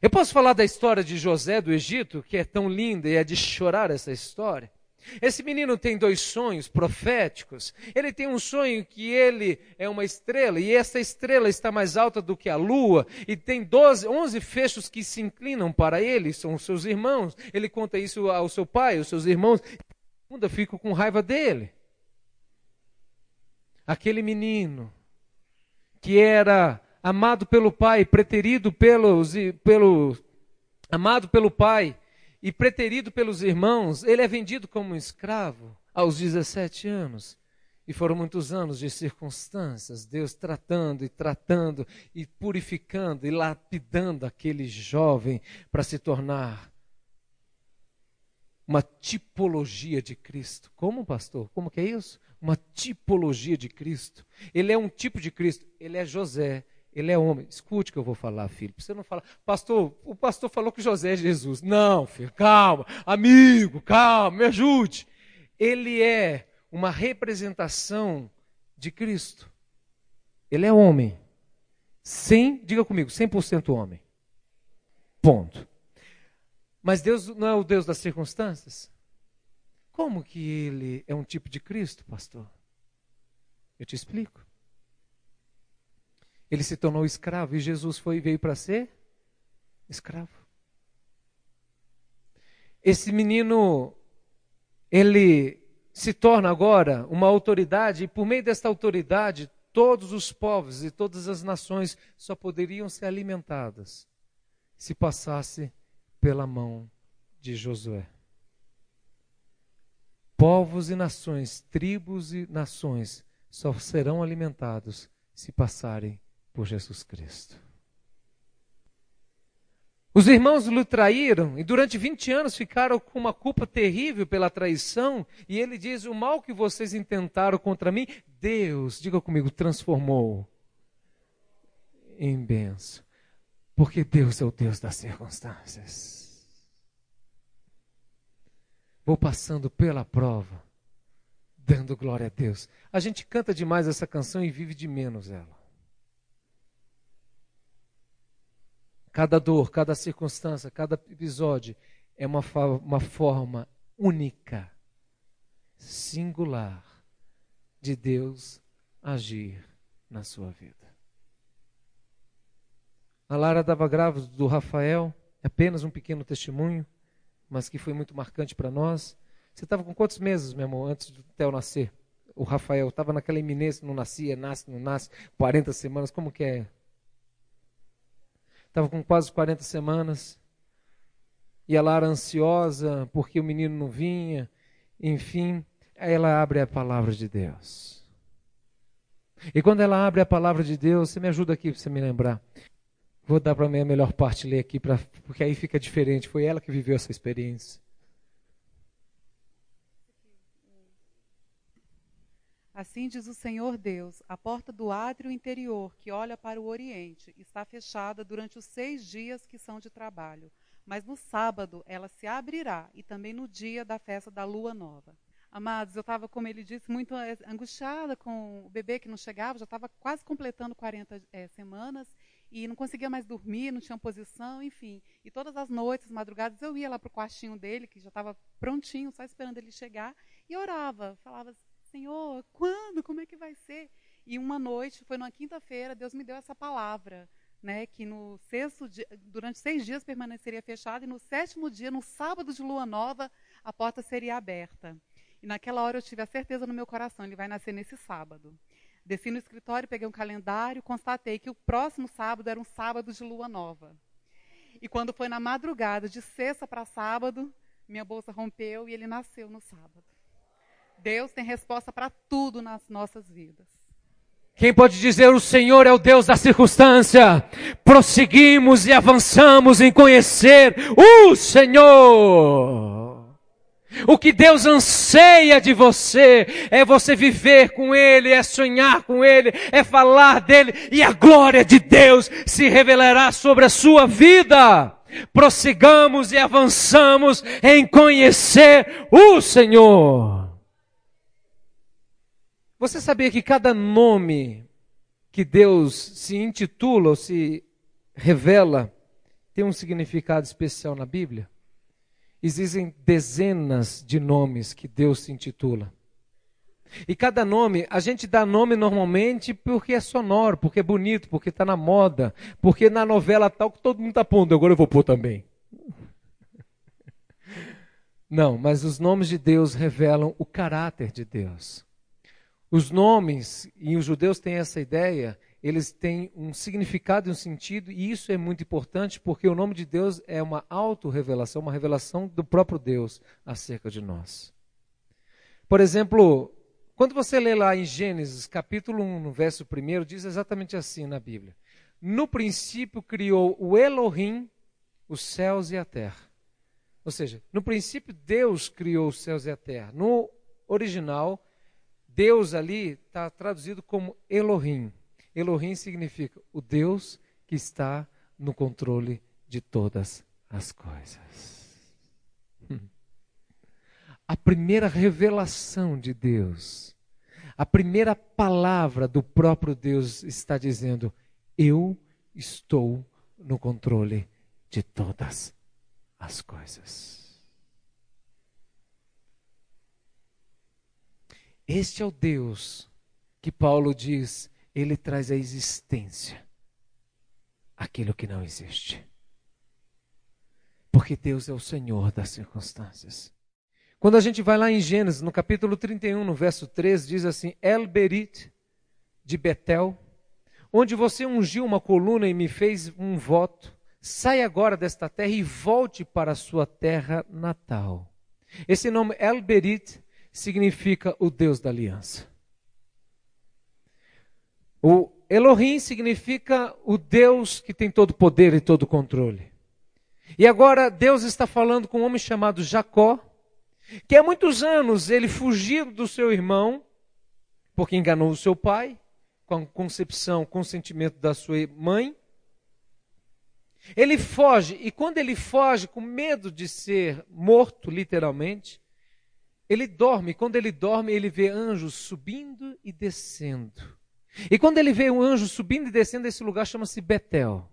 Eu posso falar da história de José do Egito, que é tão linda e é de chorar essa história. Esse menino tem dois sonhos proféticos. Ele tem um sonho que ele é uma estrela e essa estrela está mais alta do que a lua e tem 12, 11 fechos que se inclinam para ele, são os seus irmãos. Ele conta isso ao seu pai, aos seus irmãos. Segunda, fico com raiva dele. Aquele menino que era amado pelo pai, preterido pelos, pelo, amado pelo pai e preterido pelos irmãos, ele é vendido como um escravo aos 17 anos. E foram muitos anos de circunstâncias, Deus tratando e tratando e purificando e lapidando aquele jovem para se tornar uma tipologia de Cristo. Como, pastor? Como que é isso? Uma tipologia de Cristo. Ele é um tipo de Cristo. Ele é José, ele é homem. Escute o que eu vou falar, filho. Você não fala, pastor, o pastor falou que José é Jesus. Não, filho, calma. Amigo, calma, me ajude. Ele é uma representação de Cristo. Ele é homem. Sem, diga comigo, 100% homem. Ponto. Mas Deus não é o Deus das circunstâncias? Como que ele é um tipo de Cristo, pastor? Eu te explico. Ele se tornou escravo e Jesus foi veio para ser escravo. Esse menino ele se torna agora uma autoridade e por meio desta autoridade todos os povos e todas as nações só poderiam ser alimentadas se passasse pela mão de Josué. Povos e nações, tribos e nações só serão alimentados se passarem por Jesus Cristo. Os irmãos lhe traíram e durante 20 anos ficaram com uma culpa terrível pela traição. E ele diz: O mal que vocês intentaram contra mim, Deus, diga comigo, transformou em benção. Porque Deus é o Deus das circunstâncias. Vou passando pela prova, dando glória a Deus. A gente canta demais essa canção e vive de menos ela. Cada dor, cada circunstância, cada episódio é uma, uma forma única, singular de Deus agir na sua vida. A Lara dava grávida do Rafael, apenas um pequeno testemunho, mas que foi muito marcante para nós. Você estava com quantos meses, meu amor, antes do Theo nascer? O Rafael estava naquela iminência, não nascia, nasce, não nasce, 40 semanas, como que é? Estava com quase 40 semanas. E ela era ansiosa porque o menino não vinha. Enfim, ela abre a palavra de Deus. E quando ela abre a palavra de Deus, você me ajuda aqui para você me lembrar. Vou dar para mim a melhor parte ler aqui, pra, porque aí fica diferente. Foi ela que viveu essa experiência. Assim diz o Senhor Deus: a porta do átrio interior, que olha para o oriente, está fechada durante os seis dias que são de trabalho. Mas no sábado ela se abrirá, e também no dia da festa da lua nova. Amados, eu estava, como ele disse, muito angustiada com o bebê que não chegava, já estava quase completando 40 é, eh, semanas e não conseguia mais dormir, não tinha posição, enfim. E todas as noites, madrugadas, eu ia lá para o quartinho dele, que já estava prontinho, só esperando ele chegar, e orava. Falava, Senhor, quando? Como é que vai ser? E uma noite, foi numa quinta-feira, Deus me deu essa palavra, né, que no sexto dia, durante seis dias permaneceria fechada e no sétimo dia, no sábado de lua nova, a porta seria aberta. E naquela hora eu tive a certeza no meu coração, ele vai nascer nesse sábado. Desci no escritório, peguei um calendário, constatei que o próximo sábado era um sábado de lua nova. E quando foi na madrugada, de sexta para sábado, minha bolsa rompeu e ele nasceu no sábado. Deus tem resposta para tudo nas nossas vidas. Quem pode dizer o Senhor é o Deus da circunstância? Prosseguimos e avançamos em conhecer o Senhor. O que Deus anseia de você é você viver com Ele, é sonhar com Ele, é falar dele e a glória de Deus se revelará sobre a sua vida. Prossigamos e avançamos em conhecer o Senhor. Você sabia que cada nome que Deus se intitula ou se revela tem um significado especial na Bíblia? Existem dezenas de nomes que Deus se intitula. E cada nome, a gente dá nome normalmente porque é sonoro, porque é bonito, porque está na moda, porque na novela tal que todo mundo está pondo, agora eu vou pôr também. [laughs] Não, mas os nomes de Deus revelam o caráter de Deus. Os nomes, e os judeus têm essa ideia, eles têm um significado e um sentido, e isso é muito importante porque o nome de Deus é uma auto-revelação, uma revelação do próprio Deus acerca de nós. Por exemplo, quando você lê lá em Gênesis, capítulo 1, no verso 1, diz exatamente assim na Bíblia: No princípio criou o Elohim os céus e a terra. Ou seja, no princípio Deus criou os céus e a terra. No original, Deus ali está traduzido como Elohim. Elohim significa o Deus que está no controle de todas as coisas. [laughs] A primeira revelação de Deus, a primeira palavra do próprio Deus está dizendo: Eu estou no controle de todas as coisas. Este é o Deus que Paulo diz ele traz à existência aquilo que não existe. Porque Deus é o Senhor das circunstâncias. Quando a gente vai lá em Gênesis, no capítulo 31, no verso 3, diz assim: El Berit de Betel, onde você ungiu uma coluna e me fez um voto, sai agora desta terra e volte para a sua terra natal. Esse nome El Berit significa o Deus da aliança. O Elohim significa o Deus que tem todo poder e todo controle. E agora Deus está falando com um homem chamado Jacó, que há muitos anos ele fugiu do seu irmão, porque enganou o seu pai, com a concepção, consentimento da sua mãe. Ele foge, e quando ele foge com medo de ser morto, literalmente, ele dorme. Quando ele dorme, ele vê anjos subindo e descendo. E quando ele vê um anjo subindo e descendo, esse lugar chama-se Betel.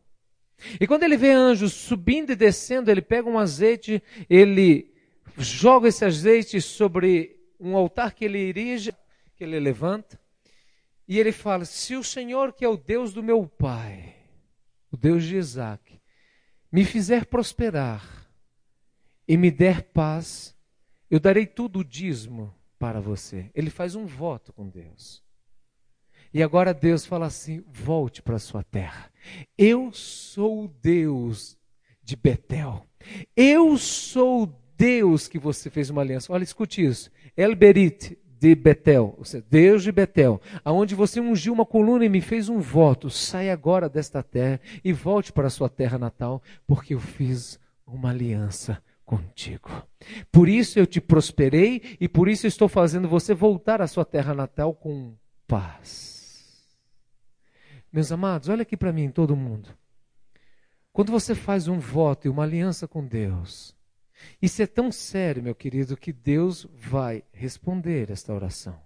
E quando ele vê anjos subindo e descendo, ele pega um azeite, ele joga esse azeite sobre um altar que ele erige, que ele levanta, e ele fala: Se o Senhor, que é o Deus do meu pai, o Deus de Isaac, me fizer prosperar e me der paz, eu darei tudo o dízimo para você. Ele faz um voto com Deus. E agora Deus fala assim: volte para a sua terra. Eu sou o Deus de Betel. Eu sou o Deus que você fez uma aliança. Olha, escute isso. El Berit de Betel, ou seja, Deus de Betel, aonde você ungiu uma coluna e me fez um voto. Sai agora desta terra e volte para sua terra natal, porque eu fiz uma aliança contigo. Por isso eu te prosperei e por isso estou fazendo você voltar à sua terra natal com paz. Meus amados, olha aqui para mim, todo mundo. Quando você faz um voto e uma aliança com Deus, isso é tão sério, meu querido, que Deus vai responder esta oração.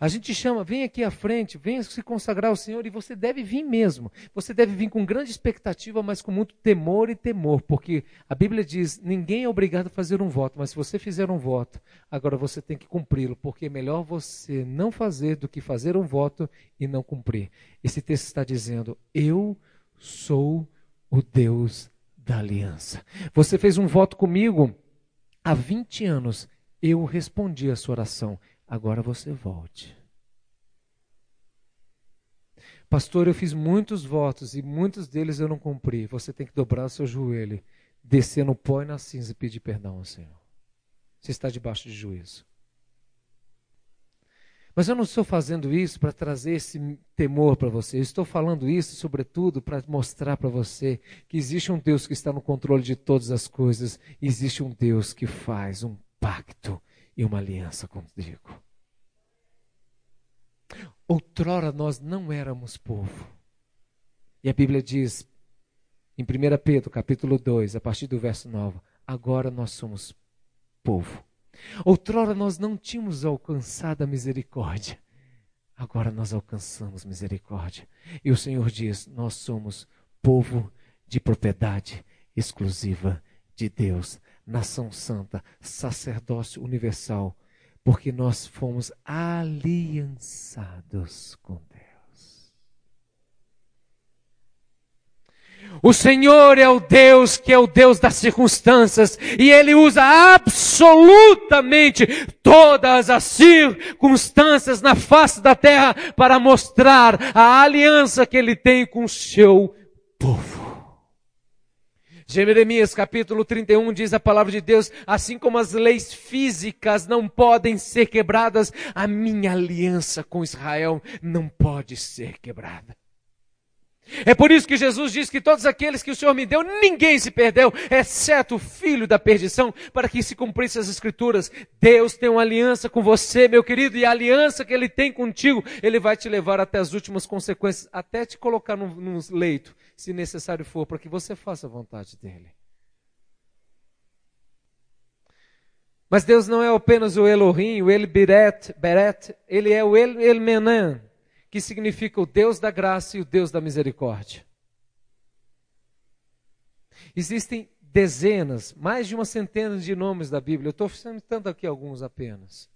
A gente chama, vem aqui à frente, venha se consagrar ao Senhor e você deve vir mesmo. Você deve vir com grande expectativa, mas com muito temor e temor, porque a Bíblia diz: ninguém é obrigado a fazer um voto, mas se você fizer um voto, agora você tem que cumpri-lo, porque é melhor você não fazer do que fazer um voto e não cumprir. Esse texto está dizendo: Eu sou o Deus da aliança. Você fez um voto comigo há 20 anos, eu respondi a sua oração agora você volte. Pastor, eu fiz muitos votos e muitos deles eu não cumpri. Você tem que dobrar o seu joelho, descer no pó e na cinza e pedir perdão ao Senhor. Você está debaixo de juízo. Mas eu não estou fazendo isso para trazer esse temor para você. Eu estou falando isso, sobretudo, para mostrar para você que existe um Deus que está no controle de todas as coisas. Existe um Deus que faz um pacto e uma aliança contigo. Outrora nós não éramos povo. E a Bíblia diz, em 1 Pedro, capítulo 2, a partir do verso 9, agora nós somos povo. Outrora nós não tínhamos alcançado a misericórdia. Agora nós alcançamos misericórdia. E o Senhor diz: Nós somos povo de propriedade exclusiva de Deus, nação santa, sacerdócio universal, porque nós fomos aliançados com Deus. O Senhor é o Deus que é o Deus das circunstâncias e Ele usa absolutamente todas as circunstâncias na face da terra para mostrar a aliança que Ele tem com o seu. Jeremias capítulo 31 diz a palavra de Deus, assim como as leis físicas não podem ser quebradas, a minha aliança com Israel não pode ser quebrada. É por isso que Jesus diz que todos aqueles que o Senhor me deu, ninguém se perdeu, exceto o filho da perdição, para que se cumprisse as escrituras. Deus tem uma aliança com você, meu querido, e a aliança que Ele tem contigo, Ele vai te levar até as últimas consequências, até te colocar num, num leito, se necessário for, para que você faça a vontade dEle. Mas Deus não é apenas o Elohim, o El Beret, Beret, Ele é o El, El Menan, que significa o Deus da graça e o Deus da misericórdia. Existem dezenas, mais de uma centena de nomes da Bíblia. Eu estou citando aqui alguns apenas.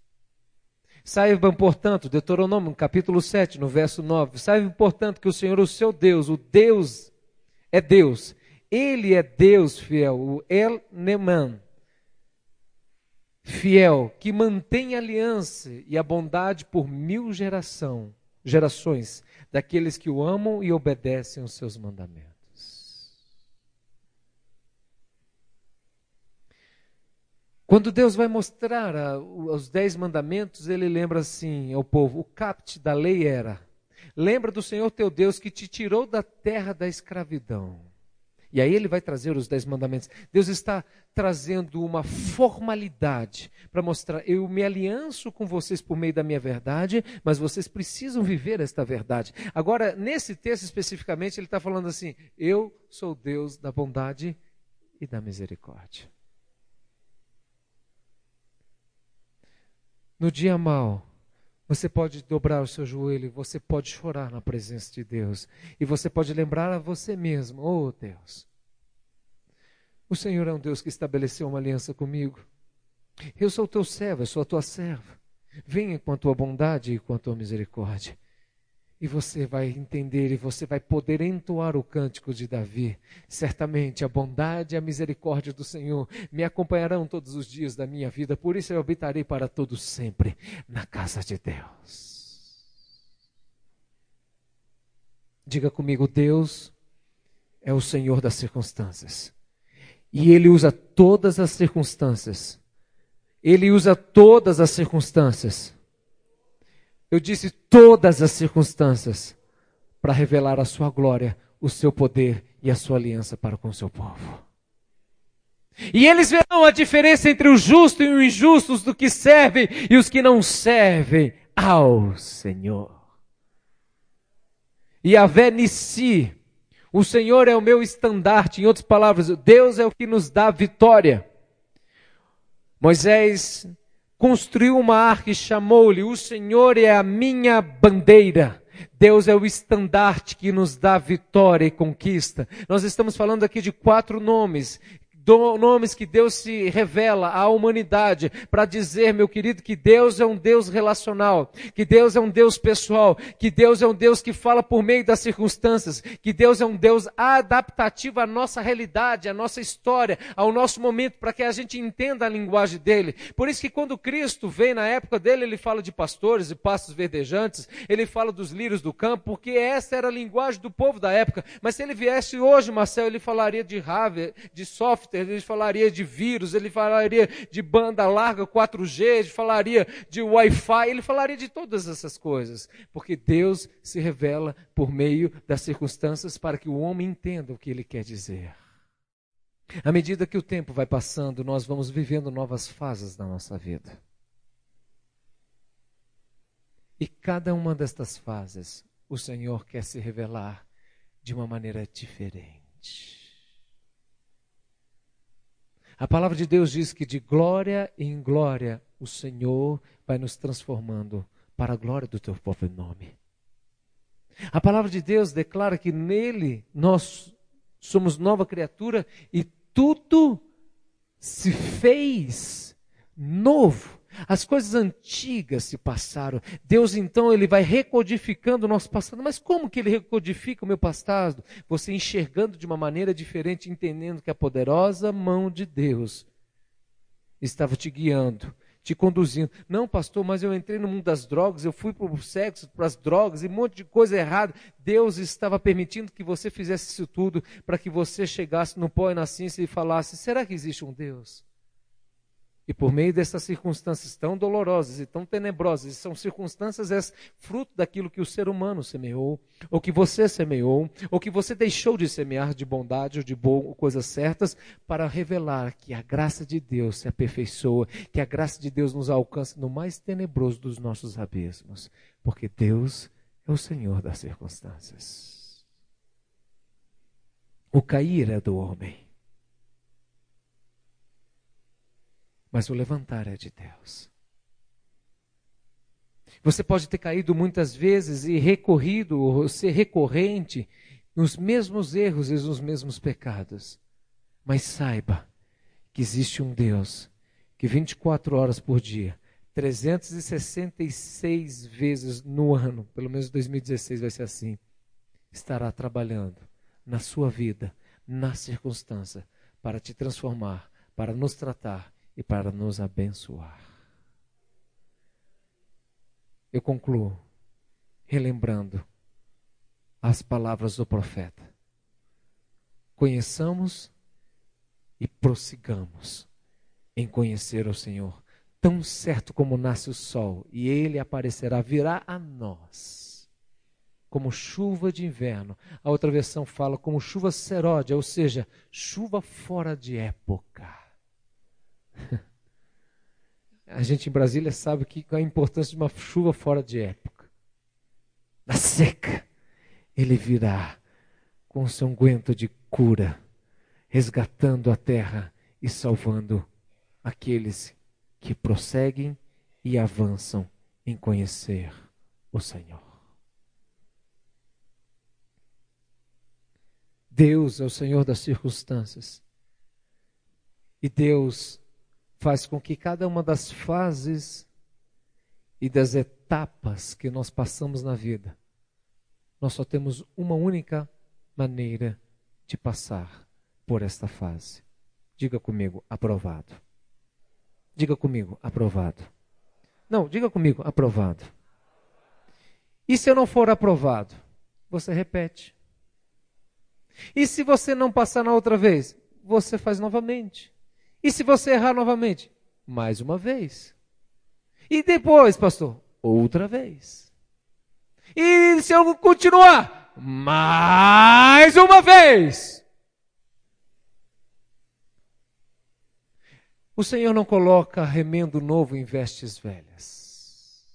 Saibam, portanto, Deuteronômio, capítulo 7, no verso 9. Saibam, portanto, que o Senhor, o seu Deus, o Deus é Deus. Ele é Deus fiel, o El Neman, fiel, que mantém a aliança e a bondade por mil geração gerações daqueles que o amam e obedecem os seus mandamentos. Quando Deus vai mostrar a, os dez mandamentos, ele lembra assim ao povo: o capte da lei era: lembra do Senhor teu Deus que te tirou da terra da escravidão e aí ele vai trazer os dez mandamentos. Deus está trazendo uma formalidade para mostrar: eu me alianço com vocês por meio da minha verdade, mas vocês precisam viver esta verdade. Agora, nesse texto especificamente, ele está falando assim: eu sou Deus da bondade e da misericórdia. No dia mau, você pode dobrar o seu joelho, você pode chorar na presença de Deus. E você pode lembrar a você mesmo: Oh Deus, o Senhor é um Deus que estabeleceu uma aliança comigo. Eu sou teu servo, eu sou a tua serva. Venha com a tua bondade e com a tua misericórdia. E você vai entender e você vai poder entoar o cântico de Davi. Certamente a bondade e a misericórdia do Senhor me acompanharão todos os dias da minha vida, por isso eu habitarei para todo sempre na casa de Deus. Diga comigo, Deus é o Senhor das circunstâncias. E ele usa todas as circunstâncias. Ele usa todas as circunstâncias eu disse todas as circunstâncias para revelar a sua glória, o seu poder e a sua aliança para com o seu povo. E eles verão a diferença entre o justo e o injusto, os do que servem e os que não servem ao Senhor. E a Nissi, o Senhor é o meu estandarte, em outras palavras, Deus é o que nos dá vitória. Moisés construiu uma arca e chamou-lhe: O Senhor é a minha bandeira. Deus é o estandarte que nos dá vitória e conquista. Nós estamos falando aqui de quatro nomes nomes que Deus se revela à humanidade para dizer, meu querido, que Deus é um Deus relacional, que Deus é um Deus pessoal, que Deus é um Deus que fala por meio das circunstâncias, que Deus é um Deus adaptativo à nossa realidade, à nossa história, ao nosso momento, para que a gente entenda a linguagem dele. Por isso que quando Cristo vem na época dele, ele fala de pastores e pastos verdejantes, ele fala dos lírios do campo, porque essa era a linguagem do povo da época. Mas se ele viesse hoje, Marcel, ele falaria de rave, de soft, ele falaria de vírus, ele falaria de banda larga 4G, ele falaria de Wi-Fi, ele falaria de todas essas coisas. Porque Deus se revela por meio das circunstâncias para que o homem entenda o que ele quer dizer. À medida que o tempo vai passando, nós vamos vivendo novas fases na nossa vida. E cada uma destas fases, o Senhor quer se revelar de uma maneira diferente. A palavra de Deus diz que de glória em glória o Senhor vai nos transformando para a glória do teu próprio nome. A palavra de Deus declara que nele nós somos nova criatura e tudo se fez novo. As coisas antigas se passaram. Deus então ele vai recodificando o nosso passado. Mas como que ele recodifica o meu passado? Você enxergando de uma maneira diferente, entendendo que a poderosa mão de Deus estava te guiando, te conduzindo. Não, pastor, mas eu entrei no mundo das drogas, eu fui para o sexo, para as drogas e um monte de coisa errada. Deus estava permitindo que você fizesse isso tudo para que você chegasse no pó e na ciência e falasse: será que existe um Deus? E por meio dessas circunstâncias tão dolorosas e tão tenebrosas, e são circunstâncias é fruto daquilo que o ser humano semeou, ou que você semeou, ou que você deixou de semear de bondade ou de boa, coisas certas, para revelar que a graça de Deus se aperfeiçoa, que a graça de Deus nos alcança no mais tenebroso dos nossos abismos, porque Deus é o Senhor das circunstâncias. O cair é do homem mas o levantar é de Deus. Você pode ter caído muitas vezes e recorrido, ou ser recorrente nos mesmos erros e nos mesmos pecados. Mas saiba que existe um Deus que 24 horas por dia, 366 vezes no ano, pelo menos 2016 vai ser assim, estará trabalhando na sua vida, na circunstância, para te transformar, para nos tratar e para nos abençoar. Eu concluo relembrando as palavras do profeta. Conheçamos e prossigamos em conhecer o Senhor, tão certo como nasce o sol e ele aparecerá, virá a nós como chuva de inverno. A outra versão fala como chuva seródia, ou seja, chuva fora de época. [laughs] A gente em Brasília sabe que a importância de uma chuva fora de época. Na seca, ele virá com seu unguento de cura, resgatando a terra e salvando aqueles que prosseguem e avançam em conhecer o Senhor. Deus é o Senhor das circunstâncias. E Deus faz com que cada uma das fases e das etapas que nós passamos na vida, nós só temos uma única maneira de passar por esta fase. Diga comigo, aprovado. Diga comigo, aprovado. Não, diga comigo, aprovado. E se eu não for aprovado? Você repete. E se você não passar na outra vez? Você faz novamente. E se você errar novamente? Mais uma vez. E depois, pastor? Outra vez. E se eu continuar? Mais uma vez. O Senhor não coloca remendo novo em vestes velhas,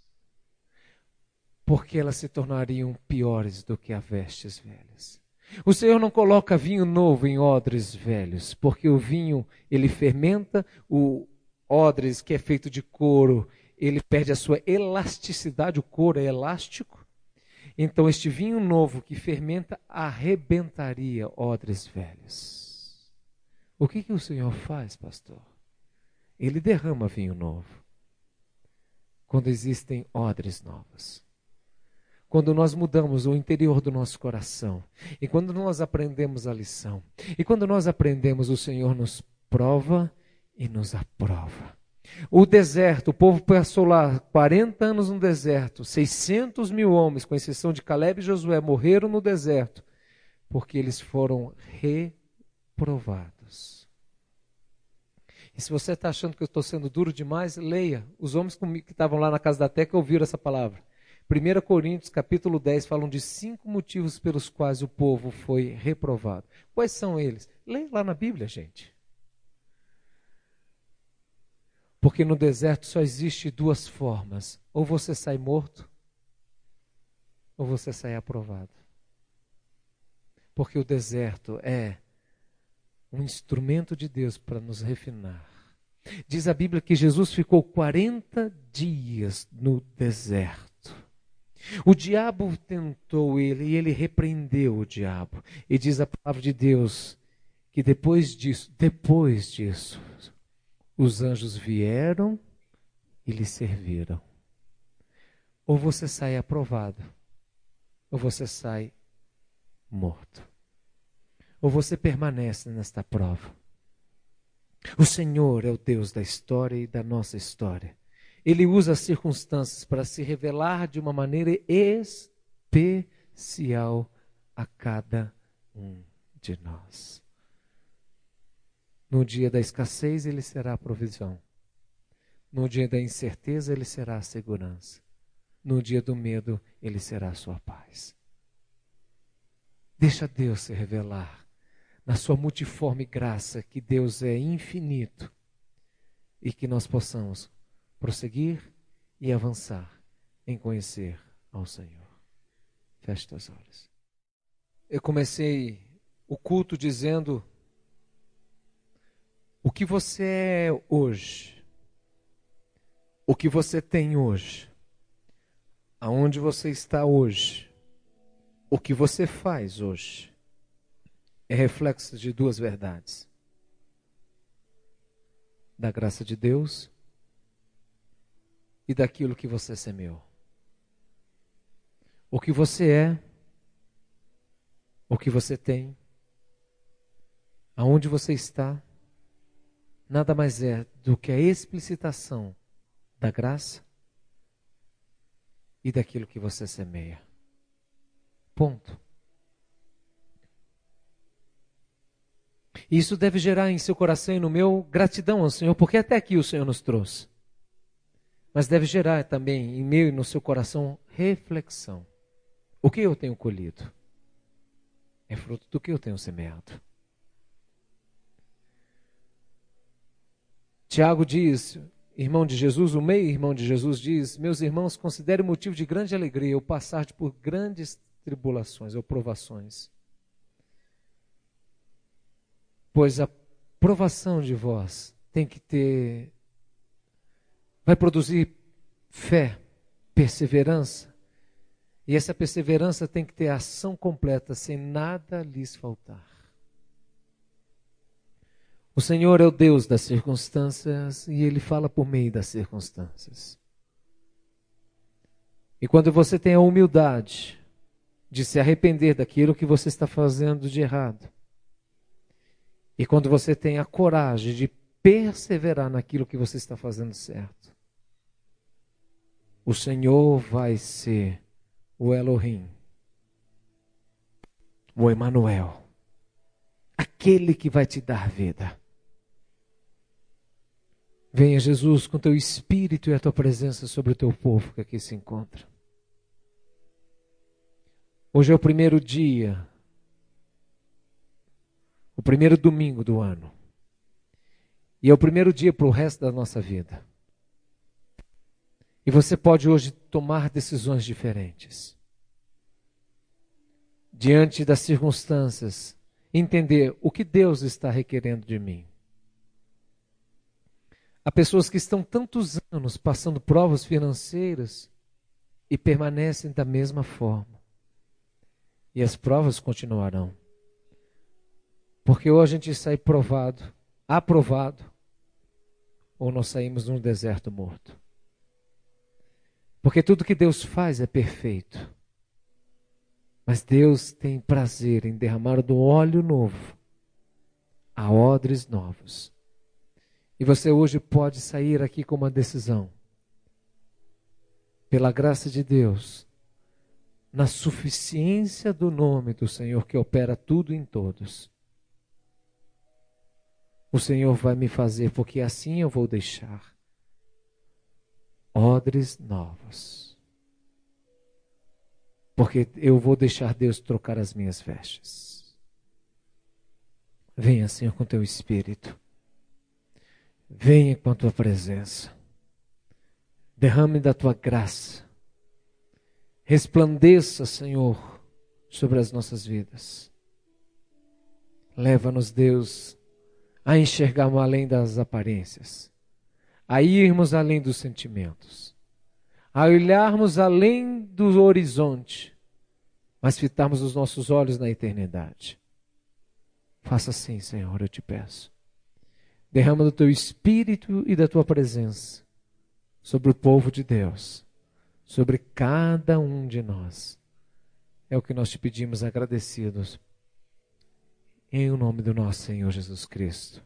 porque elas se tornariam piores do que as vestes velhas. O Senhor não coloca vinho novo em odres velhos, porque o vinho ele fermenta, o odres que é feito de couro, ele perde a sua elasticidade, o couro é elástico. Então este vinho novo que fermenta arrebentaria odres velhos. O que, que o Senhor faz, pastor? Ele derrama vinho novo. Quando existem odres novos quando nós mudamos o interior do nosso coração, e quando nós aprendemos a lição, e quando nós aprendemos, o Senhor nos prova e nos aprova. O deserto, o povo passou lá 40 anos no deserto, 600 mil homens, com exceção de Caleb e Josué, morreram no deserto, porque eles foram reprovados. E se você está achando que eu estou sendo duro demais, leia. Os homens que estavam lá na casa da Teca ouviram essa palavra. 1 Coríntios, capítulo 10, falam de cinco motivos pelos quais o povo foi reprovado. Quais são eles? Leia lá na Bíblia, gente. Porque no deserto só existe duas formas: ou você sai morto, ou você sai aprovado. Porque o deserto é um instrumento de Deus para nos refinar. Diz a Bíblia que Jesus ficou 40 dias no deserto. O diabo tentou ele e ele repreendeu o diabo. E diz a palavra de Deus que depois disso, depois disso, os anjos vieram e lhe serviram. Ou você sai aprovado, ou você sai morto. Ou você permanece nesta prova. O Senhor é o Deus da história e da nossa história. Ele usa as circunstâncias para se revelar de uma maneira especial a cada um de nós. No dia da escassez, ele será a provisão. No dia da incerteza, ele será a segurança. No dia do medo, ele será a sua paz. Deixa Deus se revelar na sua multiforme graça, que Deus é infinito e que nós possamos prosseguir e avançar em conhecer ao Senhor. Feche os olhos. Eu comecei o culto dizendo o que você é hoje, o que você tem hoje, aonde você está hoje, o que você faz hoje, é reflexo de duas verdades: da graça de Deus e daquilo que você semeou. O que você é, o que você tem, aonde você está, nada mais é do que a explicitação da graça e daquilo que você semeia. Ponto. Isso deve gerar em seu coração e no meu gratidão ao Senhor, porque até aqui o Senhor nos trouxe mas deve gerar também em meu e no seu coração reflexão. O que eu tenho colhido? É fruto do que eu tenho semeado. Tiago diz, irmão de Jesus, o meio-irmão de Jesus diz: Meus irmãos, considere motivo de grande alegria o passar por grandes tribulações ou provações. Pois a provação de vós tem que ter vai produzir fé, perseverança. E essa perseverança tem que ter ação completa, sem nada lhes faltar. O Senhor é o Deus das circunstâncias e Ele fala por meio das circunstâncias. E quando você tem a humildade de se arrepender daquilo que você está fazendo de errado, e quando você tem a coragem de perseverar naquilo que você está fazendo certo, o Senhor vai ser o Elohim, o Emanuel, aquele que vai te dar vida. Venha Jesus com teu espírito e a tua presença sobre o teu povo que aqui se encontra. Hoje é o primeiro dia, o primeiro domingo do ano. E é o primeiro dia para o resto da nossa vida. E você pode hoje tomar decisões diferentes. Diante das circunstâncias, entender o que Deus está requerendo de mim. Há pessoas que estão tantos anos passando provas financeiras e permanecem da mesma forma. E as provas continuarão. Porque ou a gente sai provado, aprovado, ou nós saímos num deserto morto. Porque tudo que Deus faz é perfeito. Mas Deus tem prazer em derramar do óleo novo a odres novos. E você hoje pode sair aqui com uma decisão. Pela graça de Deus, na suficiência do nome do Senhor que opera tudo em todos. o Senhor vai me fazer, porque assim eu vou deixar odres novos. Porque eu vou deixar Deus trocar as minhas vestes. Venha, Senhor, com teu espírito. Venha com a tua presença. Derrame da tua graça. Resplandeça, Senhor, sobre as nossas vidas. Leva-nos, Deus, a enxergarmos além das aparências, a irmos além dos sentimentos, a olharmos além do horizonte, mas fitarmos os nossos olhos na eternidade. Faça assim, Senhor, eu te peço. Derrama do teu espírito e da tua presença sobre o povo de Deus, sobre cada um de nós. É o que nós te pedimos agradecidos. Em o nome do nosso Senhor Jesus Cristo.